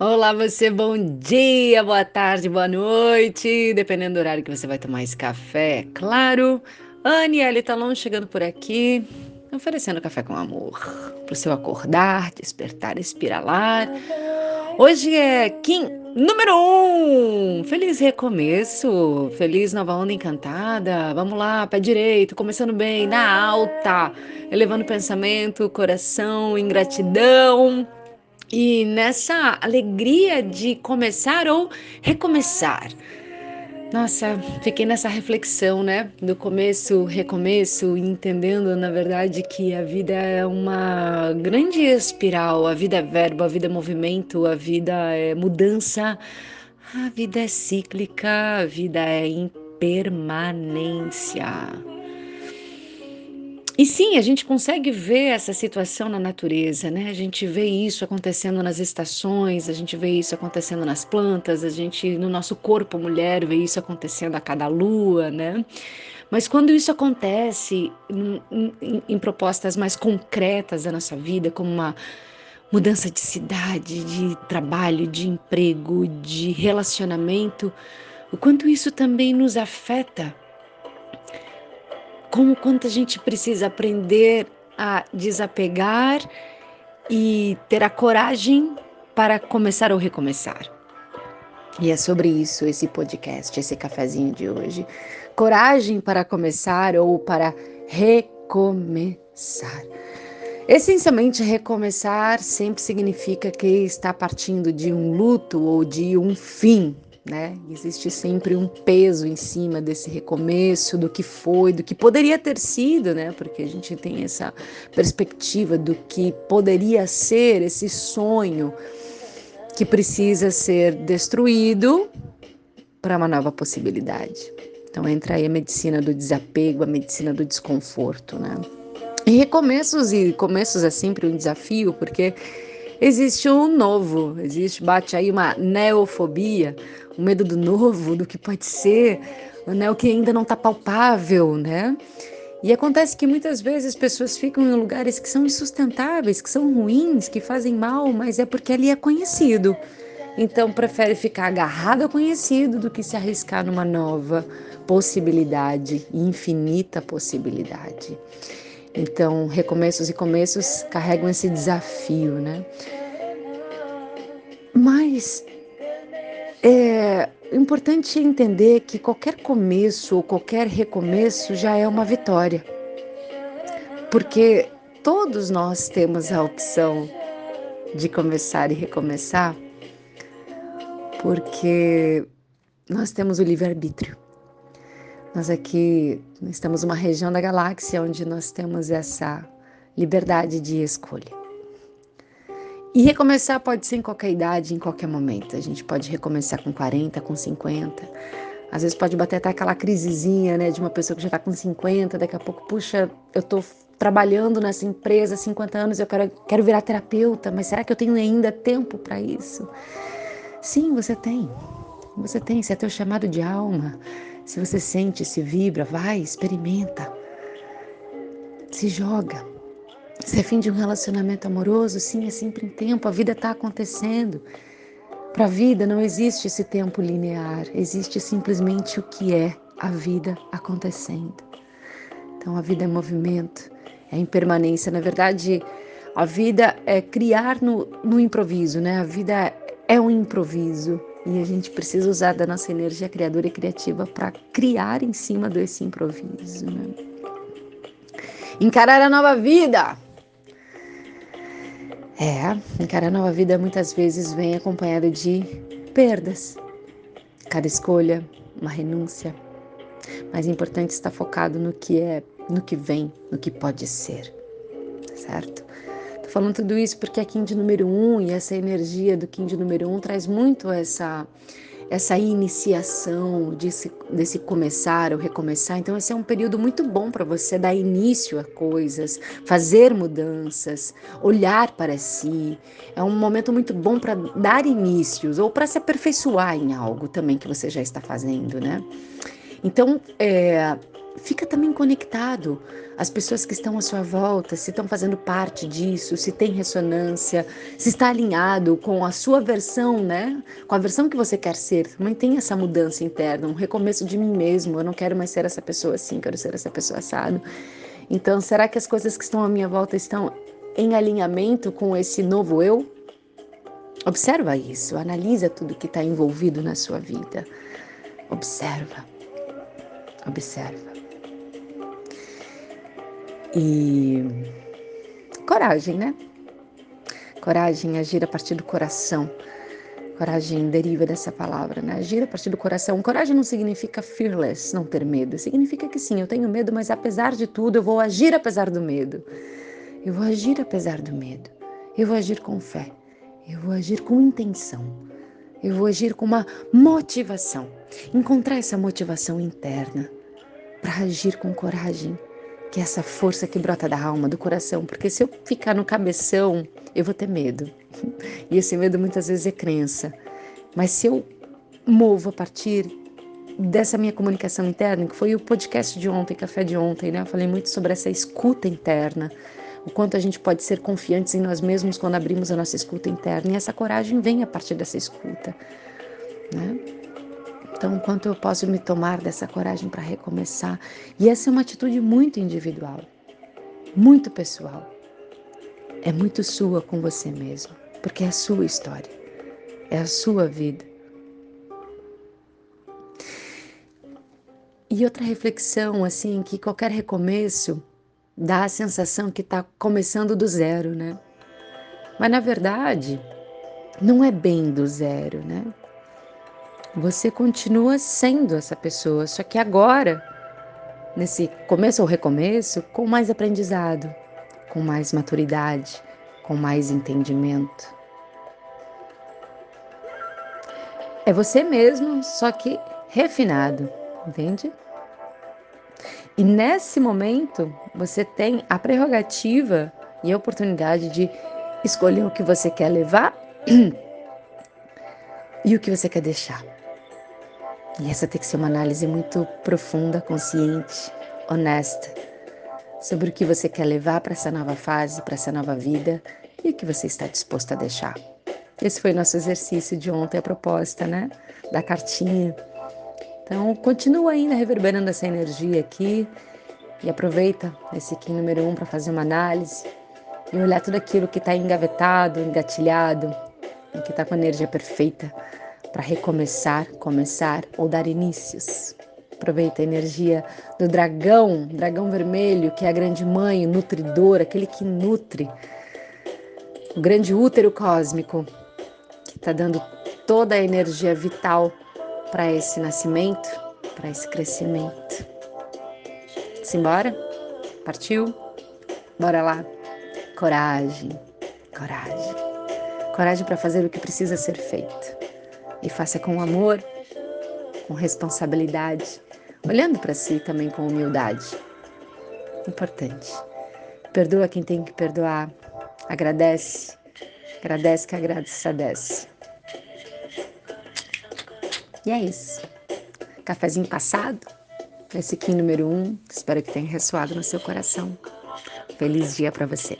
Olá, você, bom dia, boa tarde, boa noite, dependendo do horário que você vai tomar esse café, claro. Aniele Talon chegando por aqui, oferecendo café com amor, para o seu acordar, despertar, espiralar. Hoje é Kim número um! Feliz recomeço, feliz nova onda encantada. Vamos lá, pé direito, começando bem, na alta, elevando o pensamento, coração, ingratidão. E nessa alegria de começar ou recomeçar. Nossa, fiquei nessa reflexão, né? Do começo, recomeço, entendendo, na verdade, que a vida é uma grande espiral, a vida é verbo, a vida é movimento, a vida é mudança, a vida é cíclica, a vida é impermanência. E sim, a gente consegue ver essa situação na natureza, né? A gente vê isso acontecendo nas estações, a gente vê isso acontecendo nas plantas, a gente no nosso corpo mulher vê isso acontecendo a cada lua, né? Mas quando isso acontece em, em, em propostas mais concretas da nossa vida, como uma mudança de cidade, de trabalho, de emprego, de relacionamento, o quanto isso também nos afeta como quanto a gente precisa aprender a desapegar e ter a coragem para começar ou recomeçar. E é sobre isso esse podcast, esse cafezinho de hoje. Coragem para começar ou para recomeçar. Essencialmente, recomeçar sempre significa que está partindo de um luto ou de um fim, né? Existe sempre um peso em cima desse recomeço, do que foi, do que poderia ter sido, né? Porque a gente tem essa perspectiva do que poderia ser esse sonho que precisa ser destruído para uma nova possibilidade. Então entra aí a medicina do desapego, a medicina do desconforto, né? E recomeços e começos é sempre um desafio, porque existe um novo, existe, bate aí uma neofobia, o medo do novo, do que pode ser, né, o que ainda não está palpável, né? E acontece que muitas vezes pessoas ficam em lugares que são insustentáveis, que são ruins, que fazem mal, mas é porque ali é conhecido. Então prefere ficar agarrado ao conhecido do que se arriscar numa nova possibilidade, infinita possibilidade. Então, recomeços e começos carregam esse desafio, né? Mas é importante entender que qualquer começo ou qualquer recomeço já é uma vitória. Porque todos nós temos a opção de começar e recomeçar, porque nós temos o livre-arbítrio. Nós aqui estamos numa região da galáxia onde nós temos essa liberdade de escolha. E recomeçar pode ser em qualquer idade, em qualquer momento. A gente pode recomeçar com 40, com 50. Às vezes pode bater até aquela crisezinha, né, de uma pessoa que já está com 50, daqui a pouco, puxa, eu estou trabalhando nessa empresa há 50 anos, eu quero, quero virar terapeuta, mas será que eu tenho ainda tempo para isso? Sim, você tem. Você tem, se é teu chamado de alma. Se você sente, se vibra, vai, experimenta. Se joga. Se é fim de um relacionamento amoroso, sim, é sempre em tempo, a vida está acontecendo. Para a vida não existe esse tempo linear, existe simplesmente o que é a vida acontecendo. Então a vida é movimento, é impermanência. Na verdade, a vida é criar no, no improviso, né? A vida é um improviso e a gente precisa usar da nossa energia criadora e criativa para criar em cima desse improviso, né? Encarar a nova vida. É, encarar a nova vida muitas vezes vem acompanhada de perdas. Cada escolha, uma renúncia. Mas é importante estar focado no que é, no que vem, no que pode ser. Certo? Tô falando tudo isso porque a Kim de número um e essa energia do Kim de número um traz muito essa essa iniciação desse, desse começar ou recomeçar. Então, esse é um período muito bom para você dar início a coisas, fazer mudanças, olhar para si. É um momento muito bom para dar inícios ou para se aperfeiçoar em algo também que você já está fazendo, né? Então, é, fica também conectado às pessoas que estão à sua volta, se estão fazendo parte disso, se tem ressonância, se está alinhado com a sua versão, né? Com a versão que você quer ser. Também tem essa mudança interna, um recomeço de mim mesmo. Eu não quero mais ser essa pessoa assim, quero ser essa pessoa assado. Então, será que as coisas que estão à minha volta estão em alinhamento com esse novo eu? Observa isso, analisa tudo que está envolvido na sua vida. Observa, observa. E coragem, né? Coragem, agir a partir do coração. Coragem deriva dessa palavra, né? Agir a partir do coração. Coragem não significa fearless, não ter medo. Significa que sim, eu tenho medo, mas apesar de tudo, eu vou agir apesar do medo. Eu vou agir apesar do medo. Eu vou agir com fé. Eu vou agir com intenção. Eu vou agir com uma motivação. Encontrar essa motivação interna para agir com coragem, que é essa força que brota da alma, do coração. Porque se eu ficar no cabeção, eu vou ter medo. E esse medo muitas vezes é crença. Mas se eu movo a partir dessa minha comunicação interna, que foi o podcast de ontem, café de ontem, né? Eu falei muito sobre essa escuta interna o quanto a gente pode ser confiantes em nós mesmos quando abrimos a nossa escuta interna. E essa coragem vem a partir dessa escuta. Né? Então, quanto eu posso me tomar dessa coragem para recomeçar. E essa é uma atitude muito individual, muito pessoal. É muito sua com você mesmo, porque é a sua história, é a sua vida. E outra reflexão, assim, que qualquer recomeço dá a sensação que está começando do zero, né? Mas na verdade, não é bem do zero, né? Você continua sendo essa pessoa, só que agora, nesse começo ou recomeço, com mais aprendizado, com mais maturidade, com mais entendimento. É você mesmo, só que refinado, entende? E nesse momento, você tem a prerrogativa e a oportunidade de escolher o que você quer levar e o que você quer deixar. E essa tem que ser uma análise muito profunda, consciente, honesta sobre o que você quer levar para essa nova fase, para essa nova vida e o que você está disposto a deixar. Esse foi nosso exercício de ontem, a proposta, né? Da cartinha. Então, continua ainda reverberando essa energia aqui e aproveita esse Kim número um para fazer uma análise e olhar tudo aquilo que está engavetado, engatilhado e que está com a energia perfeita para recomeçar, começar ou dar inícios. Aproveita a energia do dragão, dragão vermelho, que é a grande mãe, o nutridor, aquele que nutre, o grande útero cósmico, que está dando toda a energia vital para esse nascimento, para esse crescimento. Simbora? Partiu? Bora lá. Coragem, coragem. Coragem para fazer o que precisa ser feito. E faça com amor, com responsabilidade, olhando para si também com humildade. Importante. Perdoa quem tem que perdoar. Agradece. Agradece que agradece. E é isso. Cafezinho passado, esse aqui número um. Espero que tenha ressoado no seu coração. Feliz dia para você.